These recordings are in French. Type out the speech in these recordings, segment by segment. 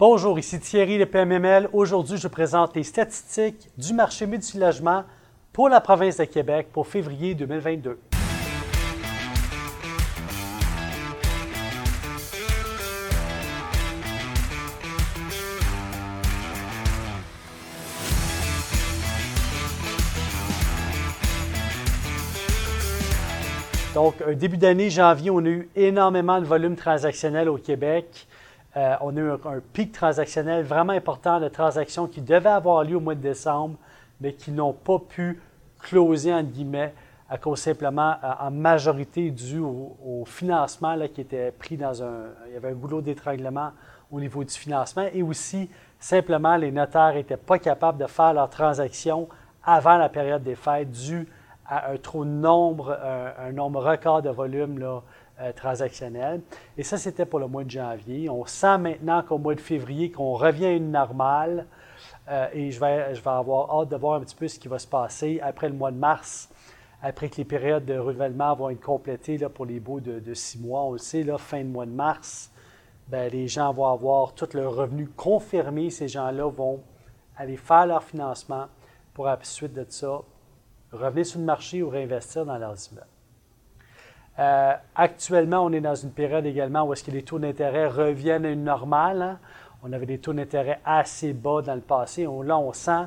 Bonjour, ici Thierry de PMML. Aujourd'hui, je présente les statistiques du marché multilogement pour la province de Québec pour février 2022. Donc, début d'année, janvier, on a eu énormément de volume transactionnel au Québec. Euh, on a eu un, pic transactionnel vraiment important de transactions qui devaient avoir lieu au mois de décembre, mais qui n'ont pas pu closer, entre guillemets, à cause simplement, euh, en majorité, dû au, financement là, qui était pris dans un. Il y avait un goulot d'étranglement au niveau du financement et aussi, simplement, les notaires n'étaient pas capables de faire leurs transactions avant la période des fêtes dû à un trop nombre, un, nombre record de volume là, euh. Et ça, c'était pour le mois de janvier. On sent maintenant qu'au mois de février, qu'on revient à une normale. Euh, et je vais, je vais avoir hâte de voir un petit peu ce qui va se passer après le mois de mars, après que les périodes de renouvellement vont être complétées là, pour les baux de, six mois. On le sait, là, fin de mois de mars, ben, les gens vont avoir tout leur revenu confirmé. Ces gens-là vont aller faire leur financement pour, à la suite de ça, revenir sur le marché ou réinvestir dans leurs immeubles. Euh, actuellement, on est dans une période également où est-ce que les taux d'intérêt reviennent à une normale. Hein. On avait des taux d'intérêt assez bas dans le passé. là, on sent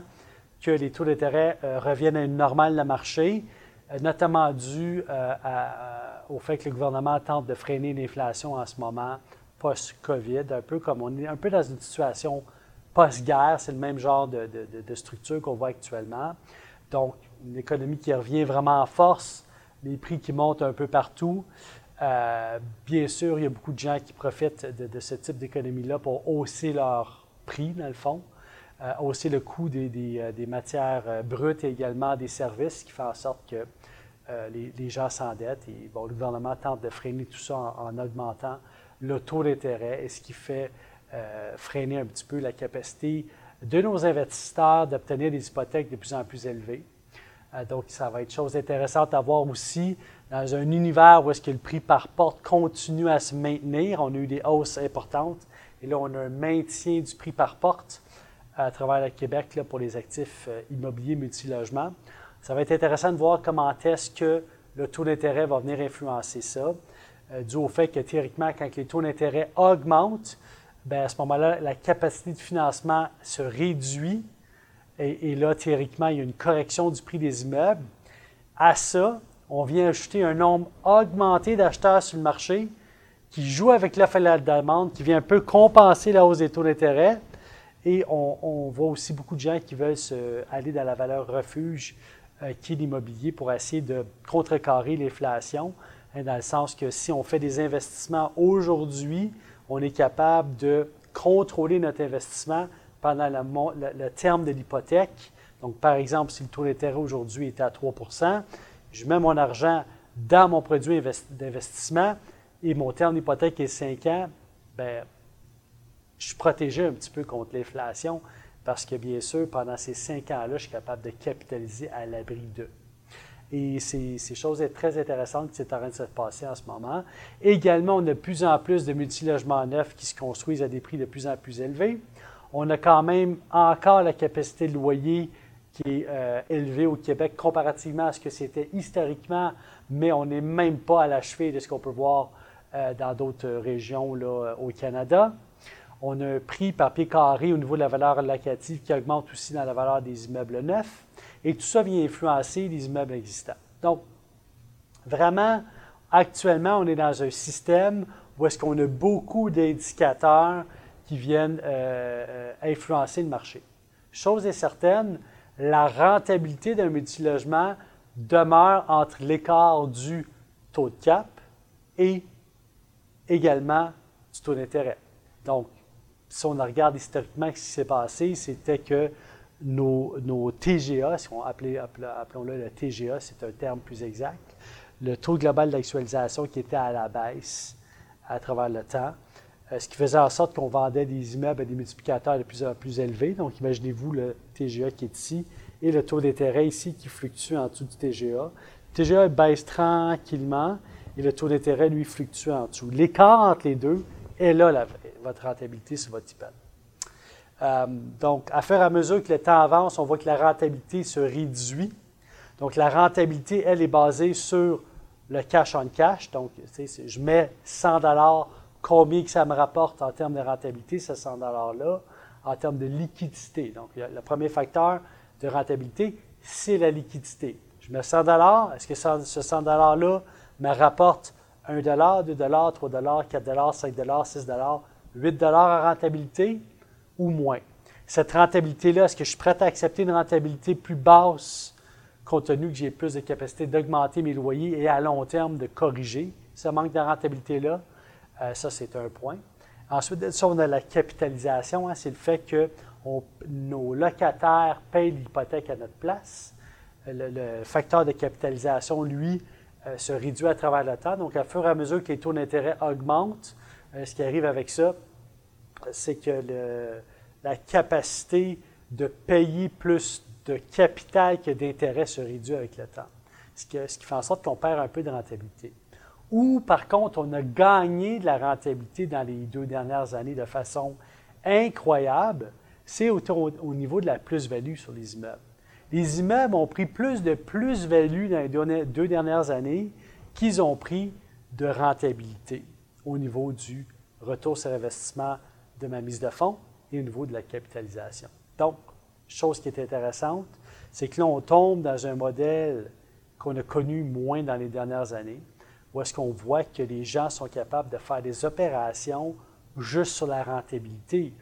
que les taux d'intérêt euh, reviennent à une normale le marché, euh, notamment dû au fait que le gouvernement tente de freiner l'inflation en ce moment post-COVID, un peu comme on est un peu dans une situation post-guerre. C'est le même genre de, de structure qu'on voit actuellement. Donc, une économie qui revient vraiment en force, les prix qui montent un peu partout. Euh, bien sûr, il y a beaucoup de gens qui profitent de, ce type d'économie-là pour hausser leur prix, dans le fond, euh, hausser le coût des, euh, matières brutes et également des services, qui fait en sorte que les, gens s'endettent. Et le gouvernement tente de freiner tout ça en, augmentant le taux d'intérêt, ce qui fait freiner un petit peu la capacité de nos investisseurs d'obtenir des hypothèques de plus en plus élevées. Euh, donc, ça va être chose intéressante à voir aussi dans un univers où est-ce que le prix par porte continue à se maintenir. On a eu des hausses importantes et là, on a un maintien du prix par porte à travers le Québec pour les actifs euh, immobiliers multilogements. Ça va être intéressant de voir comment est-ce que le taux d'intérêt va venir influencer ça, euh, dû au fait que théoriquement, quand les taux d'intérêt augmentent, bien, à ce moment-là, la capacité de financement se réduit et, là, théoriquement, il y a une correction du prix des immeubles. À ça, on vient ajouter un nombre augmenté d'acheteurs sur le marché qui joue avec l'offre et la demande, qui vient un peu compenser la hausse des taux d'intérêt. Et on, voit aussi beaucoup de gens qui veulent aller dans la valeur refuge euh, qui est l'immobilier pour essayer de contrecarrer l'inflation, hein, dans le sens que si on fait des investissements aujourd'hui, on est capable de contrôler notre investissement pendant le, terme de l'hypothèque. Donc, par exemple, si le taux d'intérêt aujourd'hui est à 3% je mets mon argent dans mon produit d'investissement et mon terme d'hypothèque est 5 ans, bien, je suis protégé un petit peu contre l'inflation parce que, bien sûr, pendant ces 5 ans-là, je suis capable de capitaliser à l'abri d'eux. Et c'est choses très intéressantes qui sont en train de se passer en ce moment. Également, on a de plus en plus de multilogements neufs qui se construisent à des prix de plus en plus élevés on a quand même encore la capacité de loyer qui est euh, élevée au Québec comparativement à ce que c'était historiquement, mais on n'est même pas à l'achevé de ce qu'on peut voir euh, dans d'autres régions là, au Canada. On a un prix par pied carré au niveau de la valeur locative qui augmente aussi dans la valeur des immeubles neufs. Et tout ça vient influencer les immeubles existants. Donc, vraiment, actuellement, on est dans un système où est-ce qu'on a beaucoup d'indicateurs qui viennent euh, euh, influencer le marché. Chose est certaine, la rentabilité d'un multilogement demeure entre l'écart du taux de cap et également du taux d'intérêt. Donc, si on regarde historiquement ce qui s'est passé, c'était que nos, TGA, si on appelait, appelons-le le TGA, c'est un terme plus exact, le taux global d'actualisation qui était à la baisse à travers le temps, ce qui faisait en sorte qu'on vendait des immeubles à des multiplicateurs de plus en plus élevés. Donc, imaginez-vous le TGA qui est ici et le taux d'intérêt ici qui fluctue en dessous du TGA. Le TGA baisse tranquillement et le taux d'intérêt, lui, fluctue en dessous. L'écart entre les deux est là, votre rentabilité sur votre IPAD. Euh, donc, à faire à mesure que le temps avance, on voit que la rentabilité se réduit. Donc, la rentabilité, elle, est basée sur le cash on cash. Donc, je mets 100 dollars, combien que ça me rapporte en termes de rentabilité, ce 100 dollars-là, en termes de liquidité. Donc, le premier facteur de rentabilité, c'est la liquidité. Je mets 100 dollars. Est-ce que ce 100 dollars-là me rapporte 1 dollar, 2 dollars, 3 dollars, 4 dollars, 5 dollars, 6 dollars, 8 dollars en rentabilité ou moins? Cette rentabilité-là, est-ce que je suis prêt à accepter une rentabilité plus basse compte tenu que j'ai plus de capacité d'augmenter mes loyers et à long terme de corriger ce manque de rentabilité-là? Euh, ça, c'est un point. Ensuite, on a la capitalisation. Hein, c'est le fait que nos locataires payent l'hypothèque à notre place. Le, facteur de capitalisation, lui, euh, se réduit à travers le temps. Donc, à fur et à mesure que les taux d'intérêt augmentent, euh, ce qui arrive avec ça, c'est que la capacité de payer plus de capital que d'intérêt se réduit avec le temps, ce qui fait en sorte qu'on perd un peu de rentabilité. Ou par contre, on a gagné de la rentabilité dans les deux dernières années de façon incroyable, c'est au, au, niveau de la plus-value sur les immeubles. Les immeubles ont pris plus de plus-value dans les deux dernières années qu'ils ont pris de rentabilité au niveau du retour sur investissement de ma mise de fonds et au niveau de la capitalisation. Donc, chose qui est intéressante, c'est que là, on tombe dans un modèle qu'on a connu moins dans les dernières années, où est-ce qu'on voit que les gens sont capables de faire des opérations juste sur la rentabilité.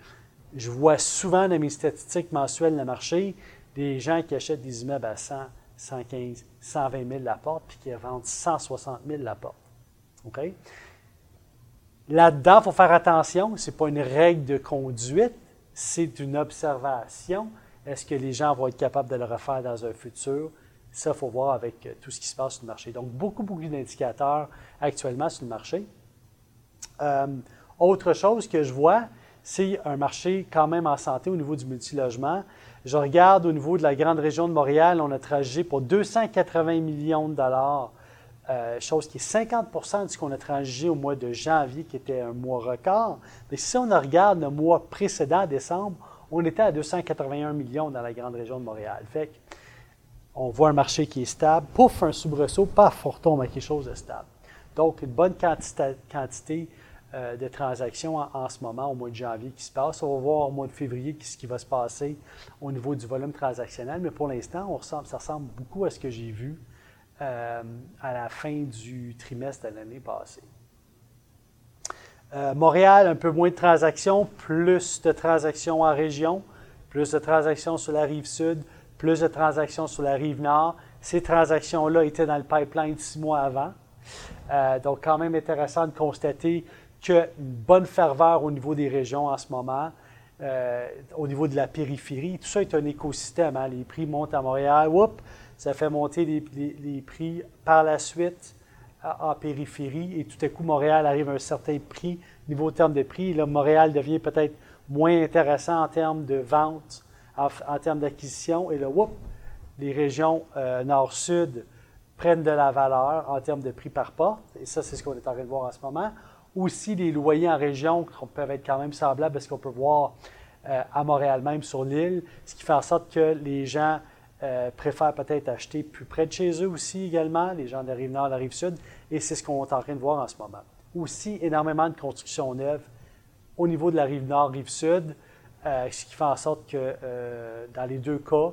Je vois souvent dans mes statistiques mensuelles de marché des gens qui achètent des immeubles à 100, 115, 120 000 la porte, puis qui vendent 160 000 la porte. Là-dedans, il faut faire attention, ce n'est pas une règle de conduite, c'est une observation. Est-ce que les gens vont être capables de le refaire dans un futur? Ça, il faut voir avec euh, tout ce qui se passe sur le marché. Donc, beaucoup, beaucoup d'indicateurs actuellement sur le marché. Euh, autre chose que je vois, c'est un marché quand même en santé au niveau du multilogement. Je regarde au niveau de la grande région de Montréal, on a transigé pour 280 millions de dollars, euh, chose qui est 50% de ce qu'on a transigé au mois de janvier, qui était un mois record. Mais si on regarde le mois précédent, décembre, on était à 281 millions dans la grande région de Montréal. Fait on voit un marché qui est stable. Pouf, un soubresaut, pas fort mais quelque chose de stable. Donc, une bonne quantité, euh, de transactions en, ce moment, au mois de janvier, qui se passe. On va voir au mois de février ce qui va se passer au niveau du volume transactionnel, mais pour l'instant, ça ressemble beaucoup à ce que j'ai vu euh, à la fin du trimestre de l'année passée. Euh, Montréal, un peu moins de transactions, plus de transactions en région, plus de transactions sur la rive sud, plus de transactions sur la rive nord. Ces transactions-là étaient dans le pipeline six mois avant. Euh, donc, quand même intéressant de constater qu'il une bonne ferveur au niveau des régions en ce moment, euh, au niveau de la périphérie. Tout ça est un écosystème. Hein. Les prix montent à Montréal, Oups, ça fait monter les, prix par la suite en périphérie et tout à coup, Montréal arrive à un certain prix, niveau terme de prix. Là, Montréal devient peut-être moins intéressant en termes de vente en, termes d'acquisition. Et là, whoop, les régions euh, nord-sud prennent de la valeur en termes de prix par porte. Et ça, c'est ce qu'on est en train de voir en ce moment. Aussi, les loyers en région peuvent être quand même semblables à ce qu'on peut voir euh, à Montréal même sur l'île, ce qui fait en sorte que les gens euh, préfèrent peut-être acheter plus près de chez eux aussi également, les gens de la rive nord, de la rive sud, et c'est ce qu'on est en train de voir en ce moment. Aussi, énormément de constructions neuves au niveau de la rive nord, rive sud, euh, ce qui fait en sorte que euh, dans les deux cas,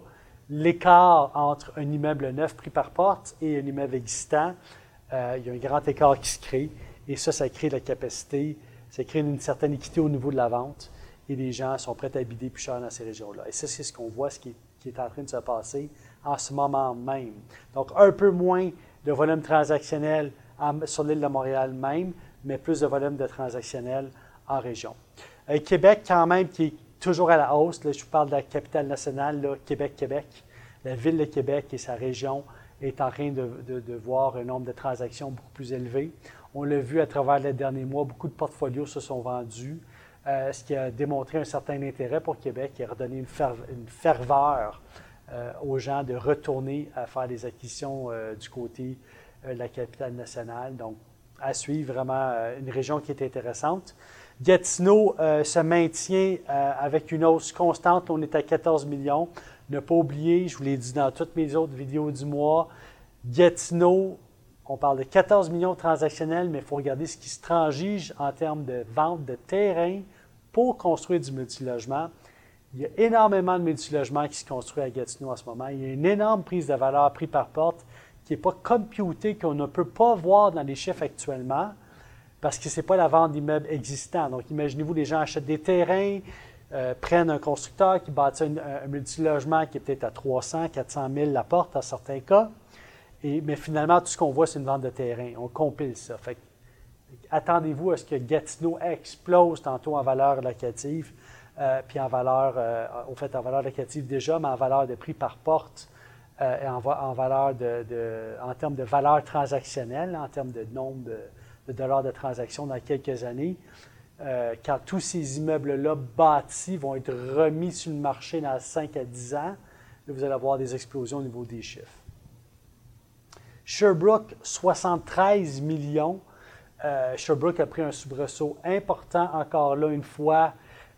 l'écart entre un immeuble neuf pris par porte et un immeuble existant, euh, il y a un grand écart qui se crée. Et ça, ça crée la capacité, ça crée une certaine équité au niveau de la vente. Et les gens sont prêts à bider plus cher dans ces régions-là. Et ça, c'est ce qu'on voit, ce qui est, en train de se passer en ce moment même. Donc, un peu moins de volume transactionnel sur l'île de Montréal même, mais plus de volume de transactionnel en région. Québec, quand même, qui est toujours à la hausse. je vous parle de la capitale nationale, Québec-Québec. La ville de Québec et sa région est en train de, voir un nombre de transactions beaucoup plus élevé. On l'a vu à travers les derniers mois, beaucoup de portfolios se sont vendus, euh, ce qui a démontré un certain intérêt pour Québec et a redonné une, ferveur euh, aux gens de retourner à faire des acquisitions euh, du côté de la capitale nationale. Donc, à suivre vraiment une région qui est intéressante. Gatineau euh, se maintient euh, avec une hausse constante. On est à 14 millions. Ne pas oublier, je vous l'ai dit dans toutes mes autres vidéos du mois, Gatineau, on parle de 14 millions transactionnels, mais il faut regarder ce qui se transige en termes de vente de terrain pour construire du multilogement. Il y a énormément de multilogements qui se construisent à Gatineau en ce moment. Il y a une énorme prise de valeur prix par porte qui n'est pas computée, qu'on ne peut pas voir dans les chiffres actuellement parce que ce n'est pas la vente d'immeubles existants. Donc, imaginez-vous, les gens achètent des terrains, euh, prennent un constructeur qui bâtit un, multilogement qui est peut-être à 300, 400 000 la porte en certains cas. Et, mais finalement, tout ce qu'on voit, c'est une vente de terrain. On compile ça. attendez-vous à ce que Gatineau explose tantôt en valeur locative, euh, puis en valeur, euh, au fait, en valeur locative déjà, mais en valeur de prix par porte et en valeur de, en termes de valeur transactionnelle, en termes de nombre de, de dollars de transaction dans quelques années. Euh, quand tous ces immeubles-là bâtis vont être remis sur le marché dans 5 à 10 ans, vous allez avoir des explosions au niveau des chiffres. Sherbrooke, 73 millions. Euh, Sherbrooke a pris un soubresaut important encore là une fois.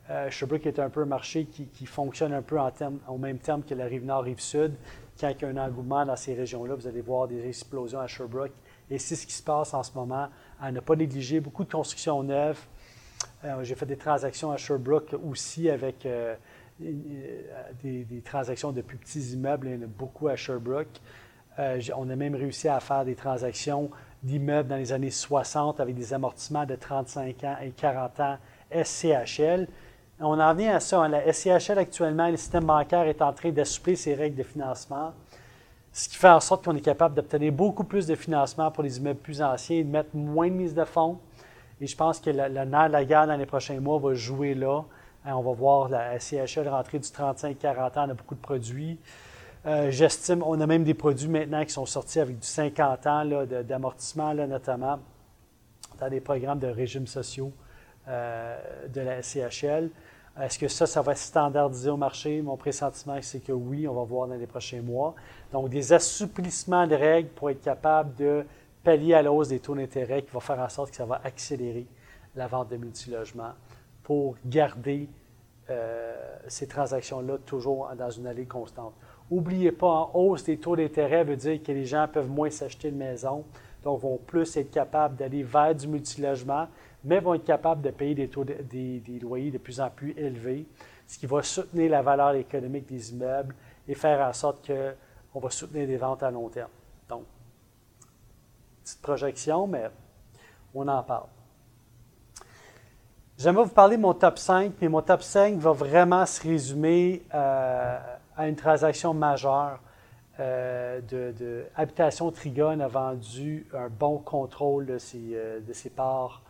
Euh, Sherbrooke est un peu un marché qui, fonctionne un peu en au même terme que la rive nord, rive sud. Quand il y a un engouement dans ces régions-là, vous allez voir des explosions à Sherbrooke. Et c'est ce qui se passe en ce moment à ne pas négliger. Beaucoup de constructions neuves. Euh, j'ai fait des transactions à Sherbrooke aussi avec euh, des, transactions de plus petits immeubles. Il y en a beaucoup à Sherbrooke. Euh, on a même réussi à faire des transactions d'immeubles dans les années 60 avec des amortissements de 35 ans et 40 ans SCHL. On en vient à ça. Hein. La SCHL actuellement, le système bancaire est en train d'assouplir ses règles de financement. Ce qui fait en sorte qu'on est capable d'obtenir beaucoup plus de financement pour les immeubles plus anciens et de mettre moins de mise de fonds. Et je pense que le, nerf de la guerre dans les prochains mois va jouer là. Hein, on va voir la CHL rentrer du 35-40 ans, on a beaucoup de produits. Euh, j'estime, on a même des produits maintenant qui sont sortis avec du 50 ans d'amortissement, notamment dans des programmes de régimes sociaux euh, de la CHL. Est-ce que ça, ça va se standardiser au marché? Mon pressentiment, c'est que oui, on va voir dans les prochains mois. Donc, des assouplissements de règles pour être capable de pallier à la des taux d'intérêt qui va faire en sorte que ça va accélérer la vente de multilogements pour garder euh, ces transactions-là toujours dans une allée constante. N'oubliez pas, en hausse des taux d'intérêt veut dire que les gens peuvent moins s'acheter une maison, donc vont plus être capables d'aller vers du multilogement, mais vont être capables de payer des, taux des, loyers de plus en plus élevés, ce qui va soutenir la valeur économique des immeubles et faire en sorte qu'on va soutenir des ventes à long terme. Donc, petite projection, mais on en parle. J'aimerais vous parler de mon top 5, mais mon top 5 va vraiment se résumer euh, à une transaction majeure. Euh, Habitation Trigone a vendu un bon contrôle de ses, euh, parts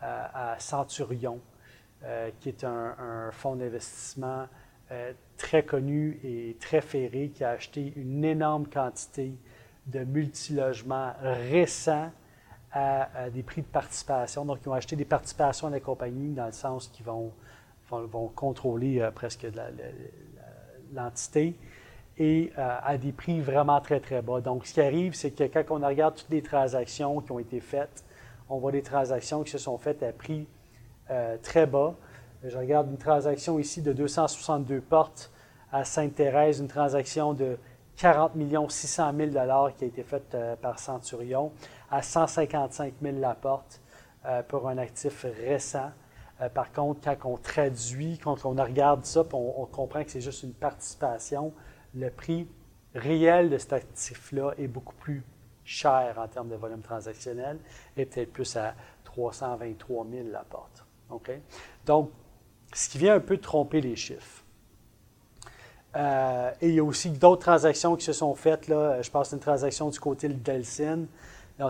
à, Centurion, euh, qui est un, fonds d'investissement euh, très connu et très ferré, qui a acheté une énorme quantité de multilogements récents à, des prix de participation. Donc, ils ont acheté des participations à la compagnie dans le sens qu'ils vont, vont, contrôler euh, presque l'entité et à des prix vraiment très, très bas. Donc, ce qui arrive, c'est que quand on regarde toutes les transactions qui ont été faites, on voit des transactions qui se sont faites à prix euh, très bas. Je regarde une transaction ici de 262 portes à Sainte-Thérèse, une transaction de 40 600 000 qui a été faite euh, par Centurion à 155 000 la porte euh, pour un actif récent. par contre, quand on traduit, quand on regarde ça, on comprend que c'est juste une participation, le prix réel de cet actif-là est beaucoup plus cher en termes de volume transactionnel et peut-être plus à 323 000 la porte. Donc, ce qui vient un peu tromper les chiffres. Euh, et il y a aussi d'autres transactions qui se sont faites. Là. Je pense à une transaction du côté de Delsin,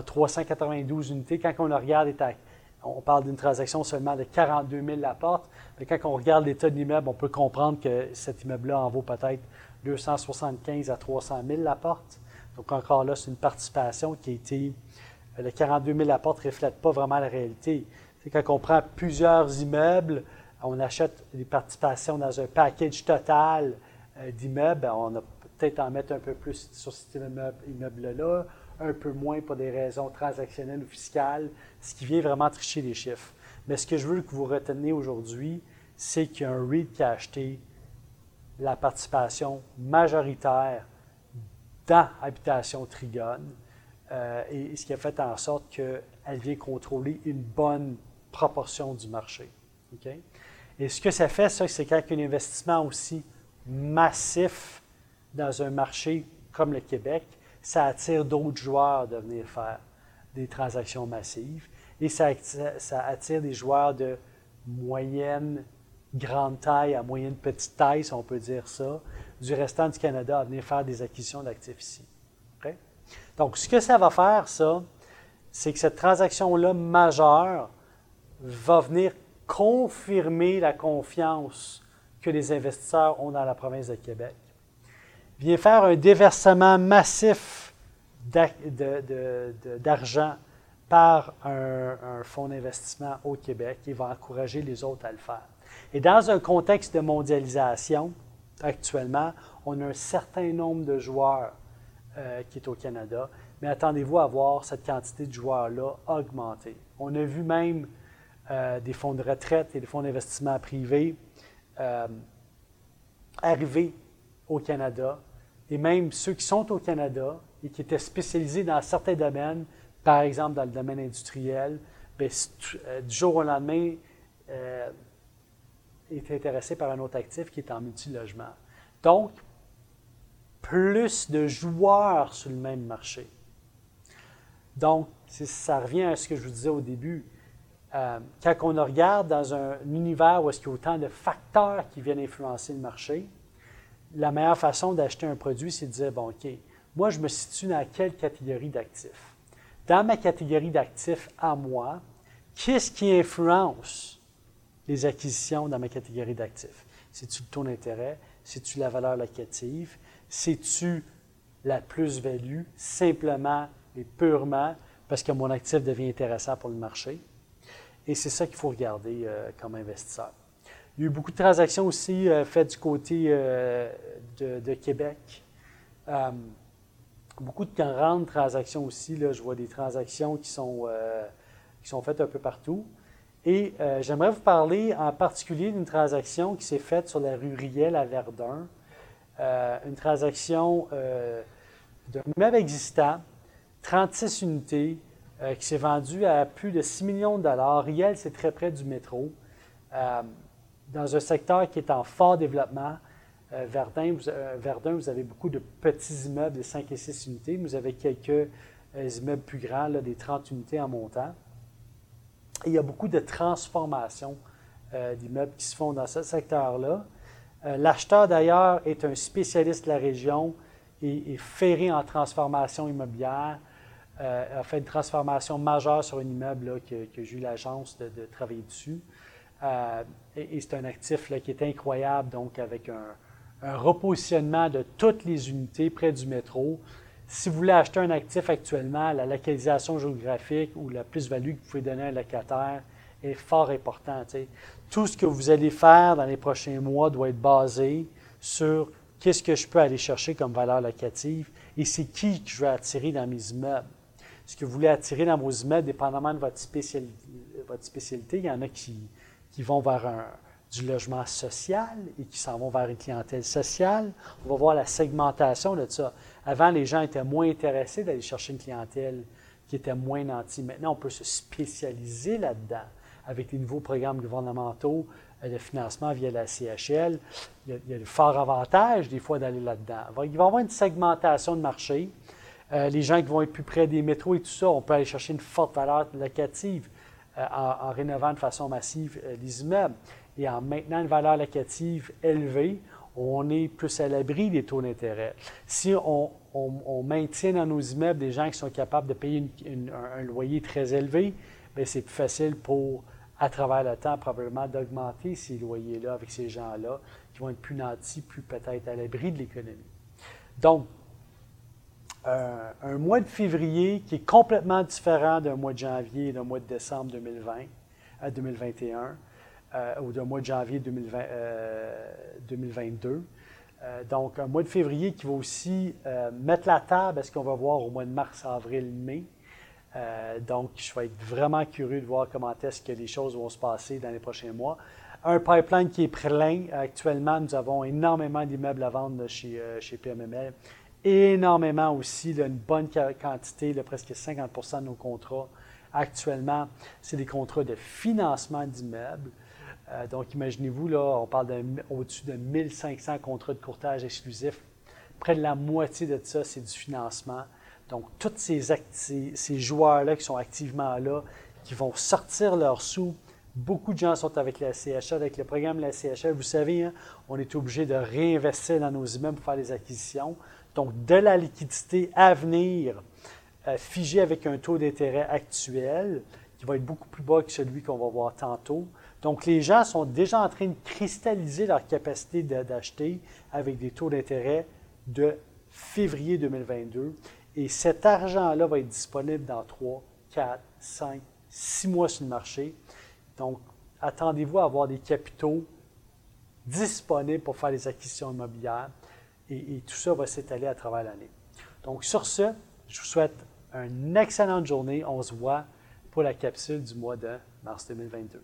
392 unités. Quand on le regarde, on parle d'une transaction seulement de 42 000 la porte. Mais quand on regarde l'état de l'immeuble, on peut comprendre que cet immeuble-là en vaut peut-être 275 à 300 000 la porte. Donc encore là, c'est une participation qui a été... Euh, le 42 000 apports ne reflète pas vraiment la réalité. C'est quand on prend plusieurs immeubles, on achète des participations dans un package total euh, d'immeubles, ben, on a peut-être en mettre un peu plus sur cet immeuble-là, un peu moins pour des raisons transactionnelles ou fiscales, ce qui vient vraiment tricher les chiffres. Mais ce que je veux que vous reteniez aujourd'hui, c'est qu'il y a un REIT qui a acheté la participation majoritaire dans Habitation Trigone, euh, et ce qui a fait en sorte qu'elle vient contrôler une bonne proportion du marché. Et ce que ça fait, c'est qu'avec un investissement aussi massif dans un marché comme le Québec, ça attire d'autres joueurs de venir faire des transactions massives et ça, ça attire des joueurs de moyenne, grande taille à moyenne petite taille, si on peut dire ça, du restant du Canada à venir faire des acquisitions d'actifs ici. Donc, ce que ça va faire, ça, c'est que cette transaction-là majeure va venir confirmer la confiance que les investisseurs ont dans la province de Québec. Vient faire un déversement massif d'argent par un, fonds d'investissement au Québec et va encourager les autres à le faire. Et dans un contexte de mondialisation, actuellement, on a un certain nombre de joueurs euh, qui est au Canada, mais attendez-vous à voir cette quantité de joueurs-là augmenter. On a vu même euh, des fonds de retraite et des fonds d'investissement privés euh, arriver au Canada, et même ceux qui sont au Canada et qui étaient spécialisés dans certains domaines, par exemple dans le domaine industriel, bien, du jour au lendemain, est intéressé par un autre actif qui est en multilogement. Donc, plus de joueurs sur le même marché. Donc, ça revient à ce que je vous disais au début. Euh, quand on regarde dans un univers où il y a autant de facteurs qui viennent influencer le marché, la meilleure façon d'acheter un produit, c'est de dire, bon, OK, moi, je me situe dans quelle catégorie d'actifs? Dans ma catégorie d'actifs à moi, qu'est-ce qui influence les acquisitions dans ma catégorie d'actifs? C'est-tu le taux d'intérêt? C'est-tu la valeur locative? C'est-tu la plus-value simplement et purement parce que mon actif devient intéressant pour le marché? Et c'est ça qu'il faut regarder euh, comme investisseur. Il y a eu beaucoup de transactions aussi euh, faites du côté euh, de, Québec. Beaucoup de grandes transactions aussi. Je vois des transactions qui sont, qui sont faites un peu partout. Et j'aimerais vous parler en particulier d'une transaction qui s'est faite sur la rue Riel à Verdun. Euh, une transaction euh, d'un immeuble existant, 36 unités, euh, qui s'est vendue à plus de 6 millions de dollars. Riel, c'est très près du métro, dans un secteur qui est en fort développement. Verdun vous, Verdun, vous avez beaucoup de petits immeubles de 5 et 6 unités, vous avez quelques immeubles plus grands, des 30 unités en montant. Il y a beaucoup de transformations d'immeubles qui se font dans ce secteur-là. Euh, l'acheteur, d'ailleurs, est un spécialiste de la région et est ferré en transformation immobilière. Euh, a fait une transformation majeure sur un immeuble que, j'ai eu la chance de, travailler dessus. Euh, et, c'est un actif qui est incroyable, donc avec un, repositionnement de toutes les unités près du métro. Si vous voulez acheter un actif actuellement, la localisation géographique ou la plus-value que vous pouvez donner à un locataire est fort importante tout ce que vous allez faire dans les prochains mois doit être basé sur qu'est-ce que je peux aller chercher comme valeur locative et c'est qui que je vais attirer dans mes immeubles. Ce que vous voulez attirer dans vos immeubles, dépendamment de votre spécialité, votre spécialité il y en a qui, qui vont vers du logement social et qui s'en vont vers une clientèle sociale. On va voir la segmentation de ça. Avant, les gens étaient moins intéressés d'aller chercher une clientèle qui était moins nantie. Maintenant, on peut se spécialiser là-dedans avec les nouveaux programmes gouvernementaux euh, de financement via la CHL, il y a, le fort avantage des fois d'aller là-dedans. Il va y avoir une segmentation de marché. Euh, les gens qui vont être plus près des métros et tout ça, on peut aller chercher une forte valeur locative euh, en, rénovant de façon massive les immeubles. Et en maintenant une valeur locative élevée, on est plus à l'abri des taux d'intérêt. Si on, maintient dans nos immeubles des gens qui sont capables de payer un, loyer très élevé, ben, c'est plus facile pour à travers le temps, probablement d'augmenter ces loyers-là avec ces gens-là qui vont être plus nantis, plus peut-être à l'abri de l'économie. Donc, euh, un mois de février qui est complètement différent d'un mois de janvier et d'un mois de décembre 2020 à 2021 euh, ou d'un mois de janvier 2022. Euh, donc, un mois de février qui va aussi mettre la table à ce qu'on va voir au mois de mars, avril, mai. Euh, donc, je vais être vraiment curieux de voir comment est-ce que les choses vont se passer dans les prochains mois. Un pipeline qui est plein. Actuellement, nous avons énormément d'immeubles à vendre chez, euh, chez PMML. Énormément aussi, une bonne quantité, presque 50% de nos contrats actuellement, c'est des contrats de financement d'immeubles. Euh, donc, imaginez-vous, là, on parle au-dessus de 1500 contrats de courtage exclusifs. Près de la moitié de ça, c'est du financement. Donc, tous ces, joueurs-là qui sont activement là, qui vont sortir leurs sous, beaucoup de gens sont avec la CHL, avec le programme de la CHL. Vous savez, hein, on est obligé de réinvestir dans nos immeubles pour faire des acquisitions. Donc, de la liquidité à venir, euh, figée avec un taux d'intérêt actuel qui va être beaucoup plus bas que celui qu'on va voir tantôt. Donc, les gens sont déjà en train de cristalliser leur capacité d'acheter avec des taux d'intérêt de février 2022. Et cet argent-là va être disponible dans 3, 4, 5, 6 mois sur le marché. Donc, attendez-vous à avoir des capitaux disponibles pour faire les acquisitions immobilières. Et, et tout ça va s'étaler à travers l'année. Donc, sur ce, je vous souhaite une excellente journée. On se voit pour la capsule du mois de mars 2022.